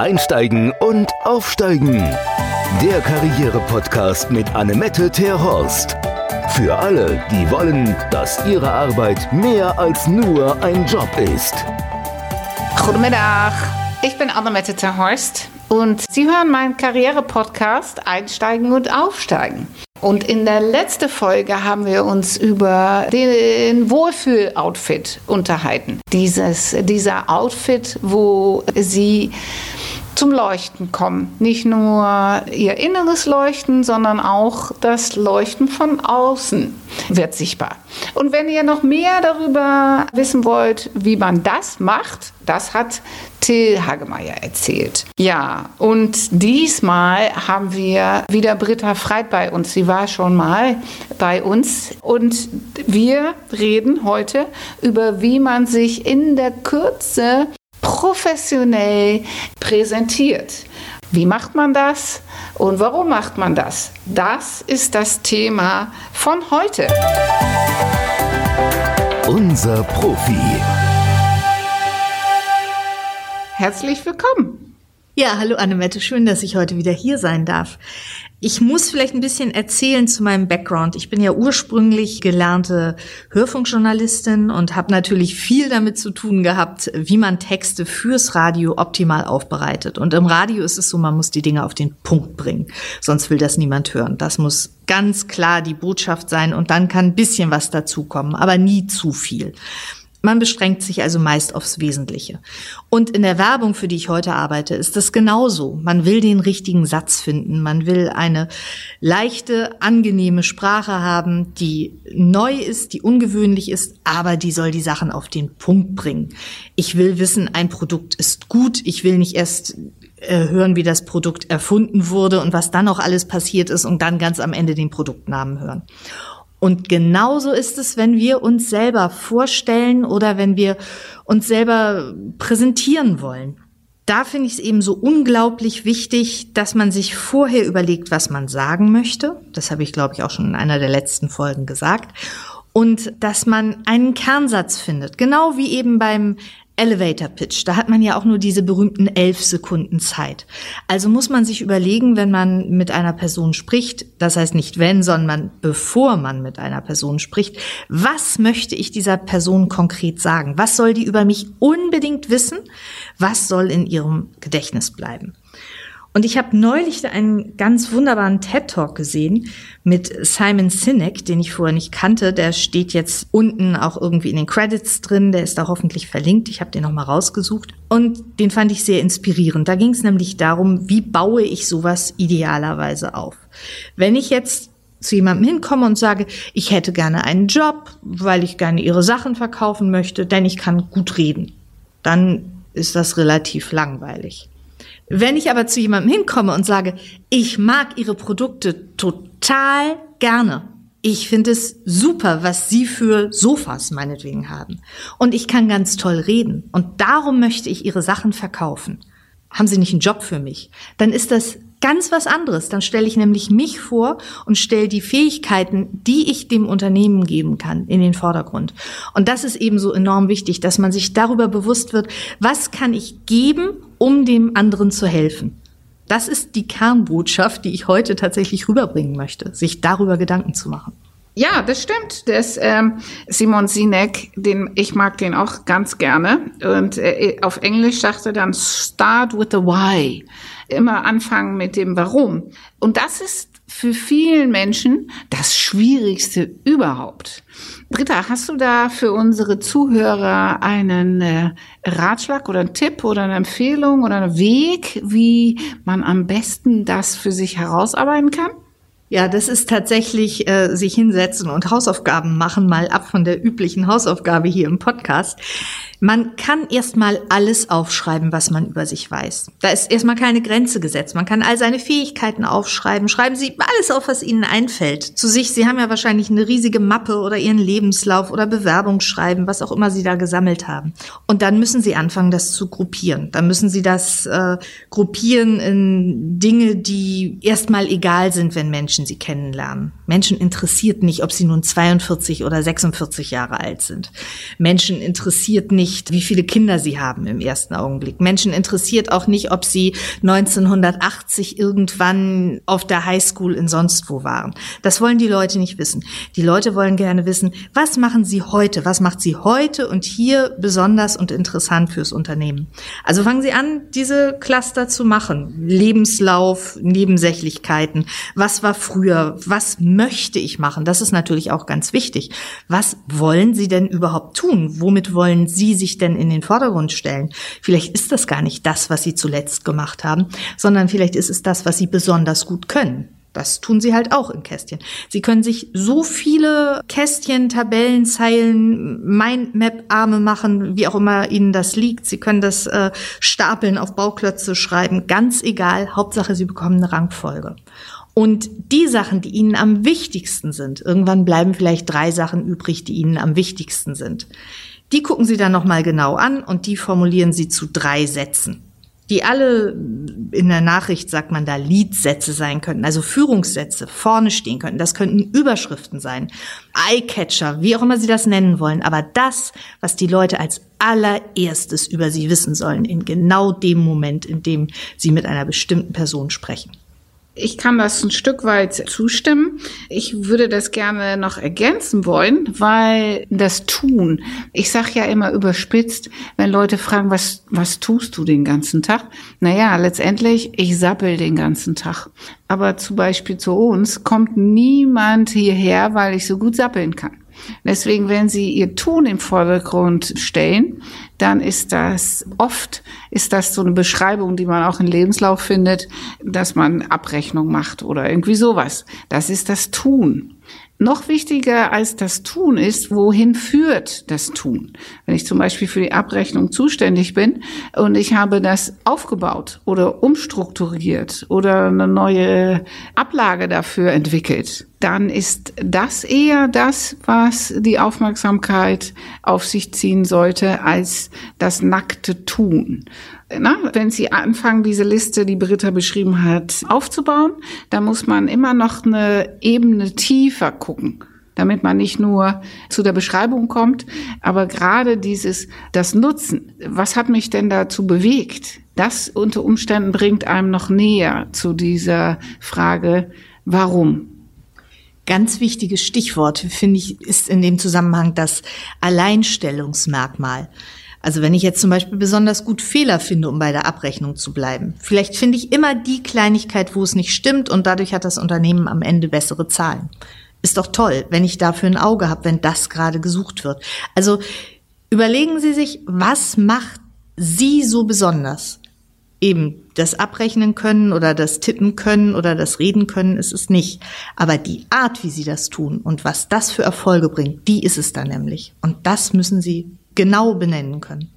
Einsteigen und Aufsteigen. Der Karriere-Podcast mit Annemette Terhorst. Für alle, die wollen, dass ihre Arbeit mehr als nur ein Job ist. Goedemiddag, ich bin Annemette Terhorst und Sie hören meinen Karriere-Podcast Einsteigen und Aufsteigen. Und in der letzten Folge haben wir uns über den Wohlfühl-Outfit unterhalten. Dieses, dieser Outfit, wo Sie zum Leuchten kommen. Nicht nur ihr inneres Leuchten, sondern auch das Leuchten von außen wird sichtbar. Und wenn ihr noch mehr darüber wissen wollt, wie man das macht, das hat Till Hagemeyer erzählt. Ja, und diesmal haben wir wieder Britta Freit bei uns. Sie war schon mal bei uns. Und wir reden heute über, wie man sich in der Kürze professionell präsentiert. Wie macht man das und warum macht man das? Das ist das Thema von heute. Unser Profi. Herzlich willkommen. Ja, hallo Annemette, schön, dass ich heute wieder hier sein darf. Ich muss vielleicht ein bisschen erzählen zu meinem Background. Ich bin ja ursprünglich gelernte Hörfunkjournalistin und habe natürlich viel damit zu tun gehabt, wie man Texte fürs Radio optimal aufbereitet. Und im Radio ist es so, man muss die Dinge auf den Punkt bringen, sonst will das niemand hören. Das muss ganz klar die Botschaft sein und dann kann ein bisschen was dazukommen, aber nie zu viel. Man beschränkt sich also meist aufs Wesentliche. Und in der Werbung, für die ich heute arbeite, ist das genauso. Man will den richtigen Satz finden. Man will eine leichte, angenehme Sprache haben, die neu ist, die ungewöhnlich ist, aber die soll die Sachen auf den Punkt bringen. Ich will wissen, ein Produkt ist gut. Ich will nicht erst äh, hören, wie das Produkt erfunden wurde und was dann noch alles passiert ist und dann ganz am Ende den Produktnamen hören. Und genauso ist es, wenn wir uns selber vorstellen oder wenn wir uns selber präsentieren wollen. Da finde ich es eben so unglaublich wichtig, dass man sich vorher überlegt, was man sagen möchte. Das habe ich, glaube ich, auch schon in einer der letzten Folgen gesagt. Und dass man einen Kernsatz findet. Genau wie eben beim Elevator Pitch, da hat man ja auch nur diese berühmten elf Sekunden Zeit. Also muss man sich überlegen, wenn man mit einer Person spricht, das heißt nicht wenn, sondern bevor man mit einer Person spricht, was möchte ich dieser Person konkret sagen? Was soll die über mich unbedingt wissen? Was soll in ihrem Gedächtnis bleiben? Und ich habe neulich einen ganz wunderbaren TED-Talk gesehen mit Simon Sinek, den ich vorher nicht kannte. Der steht jetzt unten auch irgendwie in den Credits drin. Der ist da hoffentlich verlinkt. Ich habe den nochmal rausgesucht. Und den fand ich sehr inspirierend. Da ging es nämlich darum, wie baue ich sowas idealerweise auf. Wenn ich jetzt zu jemandem hinkomme und sage, ich hätte gerne einen Job, weil ich gerne ihre Sachen verkaufen möchte, denn ich kann gut reden, dann ist das relativ langweilig. Wenn ich aber zu jemandem hinkomme und sage, ich mag Ihre Produkte total gerne. Ich finde es super, was Sie für Sofas meinetwegen haben. Und ich kann ganz toll reden. Und darum möchte ich Ihre Sachen verkaufen. Haben Sie nicht einen Job für mich? Dann ist das ganz was anderes. Dann stelle ich nämlich mich vor und stelle die Fähigkeiten, die ich dem Unternehmen geben kann, in den Vordergrund. Und das ist eben so enorm wichtig, dass man sich darüber bewusst wird, was kann ich geben, um dem anderen zu helfen. Das ist die Kernbotschaft, die ich heute tatsächlich rüberbringen möchte, sich darüber Gedanken zu machen. Ja, das stimmt. Das ähm, Simon Sinek, den ich mag den auch ganz gerne. Und äh, auf Englisch sagt er dann Start with the Why immer anfangen mit dem Warum. Und das ist für vielen Menschen das Schwierigste überhaupt. Britta, hast du da für unsere Zuhörer einen äh, Ratschlag oder einen Tipp oder eine Empfehlung oder einen Weg, wie man am besten das für sich herausarbeiten kann? Ja, das ist tatsächlich äh, sich hinsetzen und Hausaufgaben machen, mal ab von der üblichen Hausaufgabe hier im Podcast. Man kann erstmal alles aufschreiben, was man über sich weiß. Da ist erstmal keine Grenze gesetzt. Man kann all seine Fähigkeiten aufschreiben. Schreiben Sie alles auf, was Ihnen einfällt. Zu sich, Sie haben ja wahrscheinlich eine riesige Mappe oder Ihren Lebenslauf oder Bewerbung schreiben, was auch immer Sie da gesammelt haben. Und dann müssen Sie anfangen, das zu gruppieren. Dann müssen Sie das äh, gruppieren in Dinge, die erstmal egal sind, wenn Menschen sie kennenlernen. Menschen interessiert nicht, ob sie nun 42 oder 46 Jahre alt sind. Menschen interessiert nicht, wie viele Kinder sie haben im ersten Augenblick. Menschen interessiert auch nicht, ob sie 1980 irgendwann auf der Highschool in sonst wo waren. Das wollen die Leute nicht wissen. Die Leute wollen gerne wissen, was machen sie heute? Was macht sie heute und hier besonders und interessant fürs Unternehmen? Also fangen Sie an, diese Cluster zu machen. Lebenslauf, Nebensächlichkeiten. Was war früher? Was möchte ich machen? Das ist natürlich auch ganz wichtig. Was wollen Sie denn überhaupt tun? Womit wollen Sie sich denn in den Vordergrund stellen? Vielleicht ist das gar nicht das, was Sie zuletzt gemacht haben, sondern vielleicht ist es das, was Sie besonders gut können. Das tun sie halt auch in Kästchen. Sie können sich so viele Kästchen, Tabellen, Zeilen, Mindmap-Arme machen, wie auch immer ihnen das liegt. Sie können das äh, stapeln, auf Bauklötze schreiben, ganz egal. Hauptsache, sie bekommen eine Rangfolge. Und die Sachen, die ihnen am wichtigsten sind, irgendwann bleiben vielleicht drei Sachen übrig, die ihnen am wichtigsten sind. Die gucken sie dann nochmal genau an und die formulieren sie zu drei Sätzen die alle in der Nachricht sagt man da Leadsätze sein könnten, also Führungssätze vorne stehen könnten. Das könnten Überschriften sein, Eyecatcher, wie auch immer Sie das nennen wollen. Aber das, was die Leute als allererstes über Sie wissen sollen, in genau dem Moment, in dem Sie mit einer bestimmten Person sprechen. Ich kann das ein Stück weit zustimmen. Ich würde das gerne noch ergänzen wollen, weil das Tun, ich sage ja immer überspitzt, wenn Leute fragen, was, was tust du den ganzen Tag? Naja, letztendlich, ich sappel den ganzen Tag. Aber zum Beispiel zu uns kommt niemand hierher, weil ich so gut sappeln kann. Deswegen, wenn Sie Ihr Tun im Vordergrund stellen, dann ist das oft, ist das so eine Beschreibung, die man auch im Lebenslauf findet, dass man Abrechnung macht oder irgendwie sowas. Das ist das Tun. Noch wichtiger als das Tun ist, wohin führt das Tun? Wenn ich zum Beispiel für die Abrechnung zuständig bin und ich habe das aufgebaut oder umstrukturiert oder eine neue Ablage dafür entwickelt, dann ist das eher das, was die Aufmerksamkeit auf sich ziehen sollte, als das nackte Tun na, wenn Sie anfangen, diese Liste, die Britta beschrieben hat, aufzubauen, dann muss man immer noch eine Ebene tiefer gucken damit man nicht nur zu der Beschreibung kommt, aber gerade dieses, das Nutzen, was hat mich denn dazu bewegt? Das unter Umständen bringt einem noch näher zu dieser Frage, warum? Ganz wichtiges Stichwort, finde ich, ist in dem Zusammenhang das Alleinstellungsmerkmal. Also wenn ich jetzt zum Beispiel besonders gut Fehler finde, um bei der Abrechnung zu bleiben. Vielleicht finde ich immer die Kleinigkeit, wo es nicht stimmt und dadurch hat das Unternehmen am Ende bessere Zahlen. Ist doch toll, wenn ich dafür ein Auge habe, wenn das gerade gesucht wird. Also überlegen Sie sich, was macht Sie so besonders? Eben das Abrechnen können oder das Tippen können oder das Reden können ist es nicht. Aber die Art, wie Sie das tun und was das für Erfolge bringt, die ist es dann nämlich. Und das müssen Sie genau benennen können.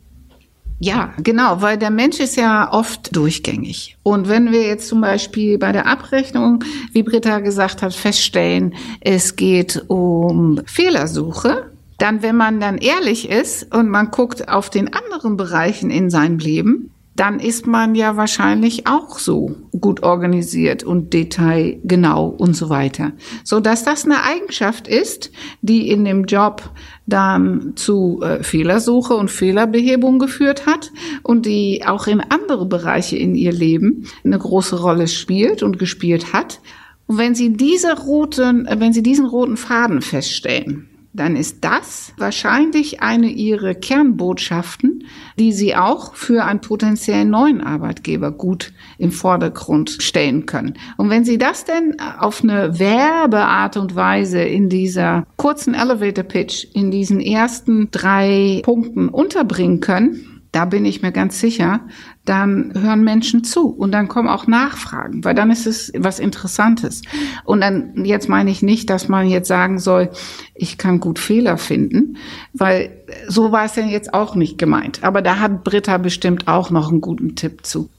Ja, genau, weil der Mensch ist ja oft durchgängig. Und wenn wir jetzt zum Beispiel bei der Abrechnung, wie Britta gesagt hat, feststellen, es geht um Fehlersuche, dann, wenn man dann ehrlich ist und man guckt auf den anderen Bereichen in seinem Leben, dann ist man ja wahrscheinlich auch so gut organisiert und detailgenau und so weiter. So dass das eine Eigenschaft ist, die in dem Job dann zu äh, Fehlersuche und Fehlerbehebung geführt hat und die auch in andere Bereiche in ihr Leben eine große Rolle spielt und gespielt hat. Und wenn Sie diese roten, äh, wenn Sie diesen roten Faden feststellen, dann ist das wahrscheinlich eine ihrer Kernbotschaften, die sie auch für einen potenziellen neuen Arbeitgeber gut im Vordergrund stellen können. Und wenn sie das denn auf eine Werbeart und Weise in dieser kurzen Elevator Pitch, in diesen ersten drei Punkten unterbringen können, da bin ich mir ganz sicher, dann hören Menschen zu und dann kommen auch Nachfragen, weil dann ist es was Interessantes. Und dann, jetzt meine ich nicht, dass man jetzt sagen soll, ich kann gut Fehler finden, weil so war es ja jetzt auch nicht gemeint. Aber da hat Britta bestimmt auch noch einen guten Tipp zu.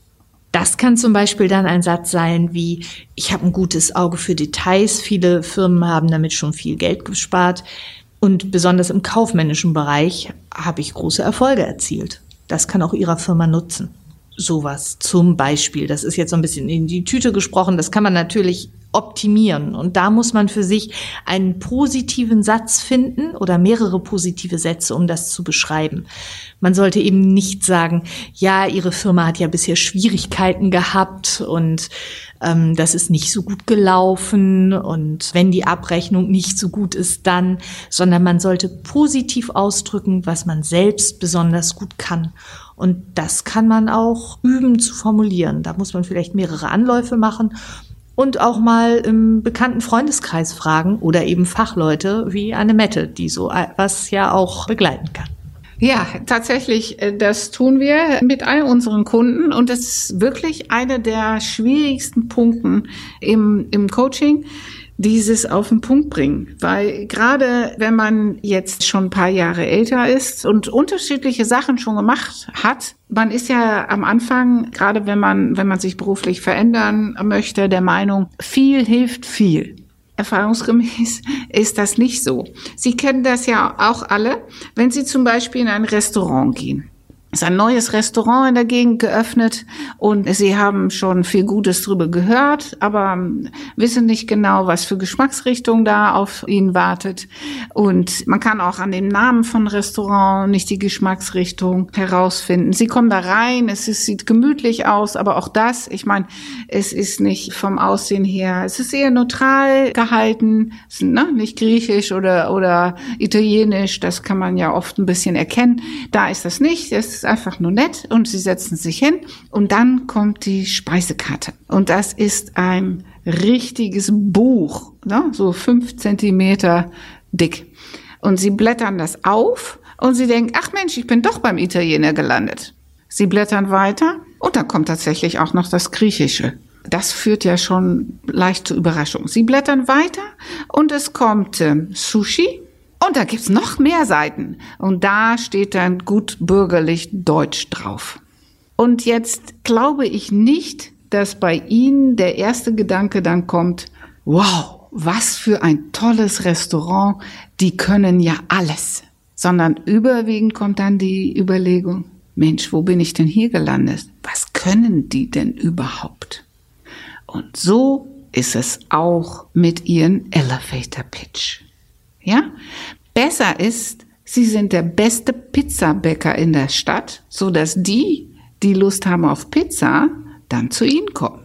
Das kann zum Beispiel dann ein Satz sein wie, ich habe ein gutes Auge für Details. Viele Firmen haben damit schon viel Geld gespart. Und besonders im kaufmännischen Bereich habe ich große Erfolge erzielt. Das kann auch Ihrer Firma nutzen. Sowas zum Beispiel. Das ist jetzt so ein bisschen in die Tüte gesprochen. Das kann man natürlich optimieren. Und da muss man für sich einen positiven Satz finden oder mehrere positive Sätze, um das zu beschreiben. Man sollte eben nicht sagen, ja, Ihre Firma hat ja bisher Schwierigkeiten gehabt und ähm, das ist nicht so gut gelaufen und wenn die Abrechnung nicht so gut ist, dann, sondern man sollte positiv ausdrücken, was man selbst besonders gut kann. Und das kann man auch üben zu formulieren. Da muss man vielleicht mehrere Anläufe machen und auch mal im bekannten Freundeskreis fragen oder eben Fachleute wie Anne Mette, die so was ja auch begleiten kann. Ja, tatsächlich, äh, das tun wir mit all unseren Kunden und das ist wirklich einer der schwierigsten Punkten im, im Coaching dieses auf den Punkt bringen. Weil gerade wenn man jetzt schon ein paar Jahre älter ist und unterschiedliche Sachen schon gemacht hat, man ist ja am Anfang, gerade wenn man, wenn man sich beruflich verändern möchte, der Meinung, viel hilft viel. Erfahrungsgemäß ist das nicht so. Sie kennen das ja auch alle, wenn Sie zum Beispiel in ein Restaurant gehen ist ein neues Restaurant in der Gegend geöffnet und sie haben schon viel Gutes drüber gehört, aber wissen nicht genau, was für Geschmacksrichtung da auf ihnen wartet. Und man kann auch an dem Namen von Restaurant nicht die Geschmacksrichtung herausfinden. Sie kommen da rein, es ist, sieht gemütlich aus, aber auch das, ich meine, es ist nicht vom Aussehen her, es ist eher neutral gehalten, ne? nicht griechisch oder, oder italienisch, das kann man ja oft ein bisschen erkennen. Da ist das nicht. Es ist einfach nur nett und sie setzen sich hin und dann kommt die Speisekarte. Und das ist ein richtiges Buch, ne? so fünf Zentimeter dick. Und sie blättern das auf und sie denken, ach Mensch, ich bin doch beim Italiener gelandet. Sie blättern weiter und dann kommt tatsächlich auch noch das Griechische. Das führt ja schon leicht zur Überraschung. Sie blättern weiter und es kommt äh, Sushi, und da gibt's noch mehr Seiten. Und da steht dann gut bürgerlich Deutsch drauf. Und jetzt glaube ich nicht, dass bei Ihnen der erste Gedanke dann kommt, wow, was für ein tolles Restaurant, die können ja alles. Sondern überwiegend kommt dann die Überlegung, Mensch, wo bin ich denn hier gelandet? Was können die denn überhaupt? Und so ist es auch mit ihren Elevator Pitch. Ja? Besser ist, Sie sind der beste Pizzabäcker in der Stadt, so dass die, die Lust haben auf Pizza, dann zu Ihnen kommen.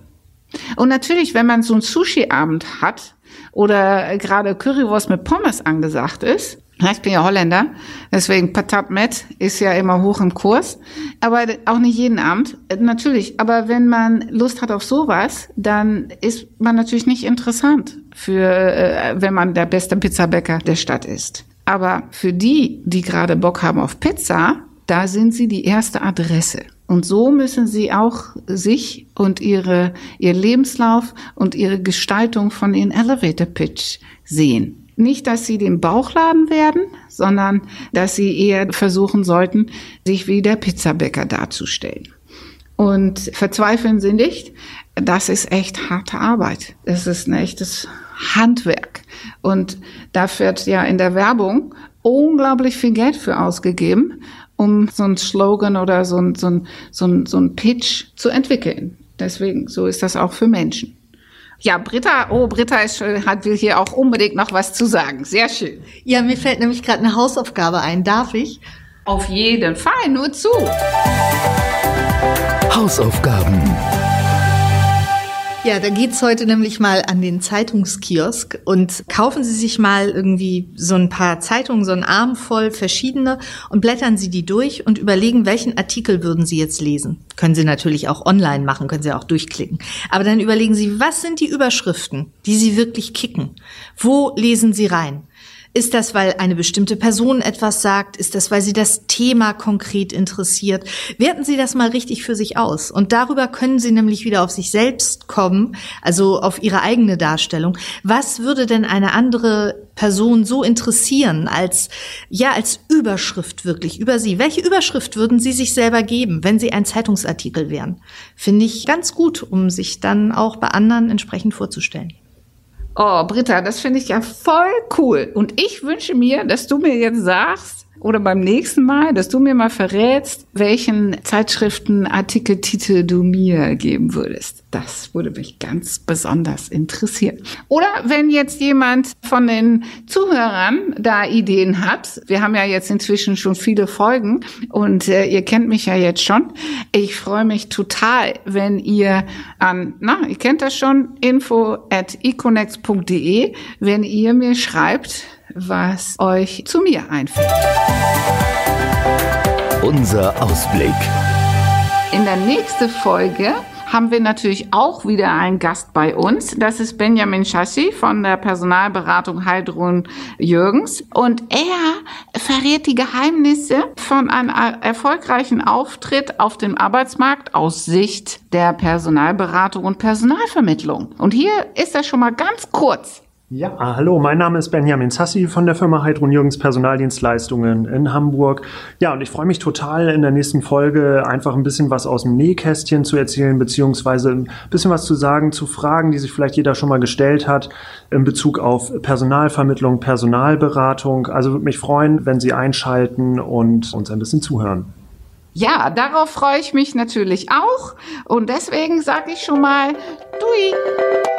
Und natürlich, wenn man so einen Sushi-Abend hat oder gerade Currywurst mit Pommes angesagt ist, ich bin ja Holländer, deswegen Patat Met ist ja immer hoch im Kurs, aber auch nicht jeden Abend, natürlich. Aber wenn man Lust hat auf sowas, dann ist man natürlich nicht interessant für, äh, wenn man der beste Pizzabäcker der Stadt ist. Aber für die, die gerade Bock haben auf Pizza, da sind sie die erste Adresse. Und so müssen sie auch sich und ihre, ihr Lebenslauf und ihre Gestaltung von ihren Elevator Pitch sehen. Nicht, dass sie den Bauchladen werden, sondern dass sie eher versuchen sollten, sich wie der Pizzabäcker darzustellen. Und verzweifeln Sie nicht, das ist echt harte Arbeit. Das ist ein echtes Handwerk. Und da wird ja in der Werbung unglaublich viel Geld für ausgegeben, um so ein Slogan oder so ein, so ein, so ein, so ein Pitch zu entwickeln. Deswegen, so ist das auch für Menschen. Ja, Britta, oh, Britta ist, hat will hier auch unbedingt noch was zu sagen. Sehr schön. Ja, mir fällt nämlich gerade eine Hausaufgabe ein. Darf ich? Auf jeden Fall, nur zu. Hausaufgaben. Ja, da geht's heute nämlich mal an den Zeitungskiosk und kaufen Sie sich mal irgendwie so ein paar Zeitungen, so einen Arm voll verschiedene und blättern Sie die durch und überlegen, welchen Artikel würden Sie jetzt lesen. Können Sie natürlich auch online machen, können Sie auch durchklicken. Aber dann überlegen Sie, was sind die Überschriften, die Sie wirklich kicken? Wo lesen Sie rein? Ist das, weil eine bestimmte Person etwas sagt? Ist das, weil sie das Thema konkret interessiert? Werten Sie das mal richtig für sich aus. Und darüber können Sie nämlich wieder auf sich selbst kommen, also auf Ihre eigene Darstellung. Was würde denn eine andere Person so interessieren als, ja, als Überschrift wirklich über Sie? Welche Überschrift würden Sie sich selber geben, wenn Sie ein Zeitungsartikel wären? Finde ich ganz gut, um sich dann auch bei anderen entsprechend vorzustellen. Oh, Britta, das finde ich ja voll cool. Und ich wünsche mir, dass du mir jetzt sagst, oder beim nächsten Mal, dass du mir mal verrätst, welchen Zeitschriftenartikeltitel du mir geben würdest. Das würde mich ganz besonders interessieren. Oder wenn jetzt jemand von den Zuhörern da Ideen hat, wir haben ja jetzt inzwischen schon viele Folgen und äh, ihr kennt mich ja jetzt schon. Ich freue mich total, wenn ihr an, na, ihr kennt das schon, info at econex.de, wenn ihr mir schreibt, was euch zu mir einfällt. Unser Ausblick. In der nächsten Folge haben wir natürlich auch wieder einen Gast bei uns. Das ist Benjamin Schassi von der Personalberatung Heidrun Jürgens. Und er verrät die Geheimnisse von einem erfolgreichen Auftritt auf dem Arbeitsmarkt aus Sicht der Personalberatung und Personalvermittlung. Und hier ist er schon mal ganz kurz. Ja, hallo, mein Name ist Benjamin Sassi von der Firma Heidrun Jürgens Personaldienstleistungen in Hamburg. Ja, und ich freue mich total in der nächsten Folge einfach ein bisschen was aus dem Nähkästchen zu erzählen, beziehungsweise ein bisschen was zu sagen zu Fragen, die sich vielleicht jeder schon mal gestellt hat in Bezug auf Personalvermittlung, Personalberatung. Also würde mich freuen, wenn Sie einschalten und uns ein bisschen zuhören. Ja, darauf freue ich mich natürlich auch. Und deswegen sage ich schon mal, Dui!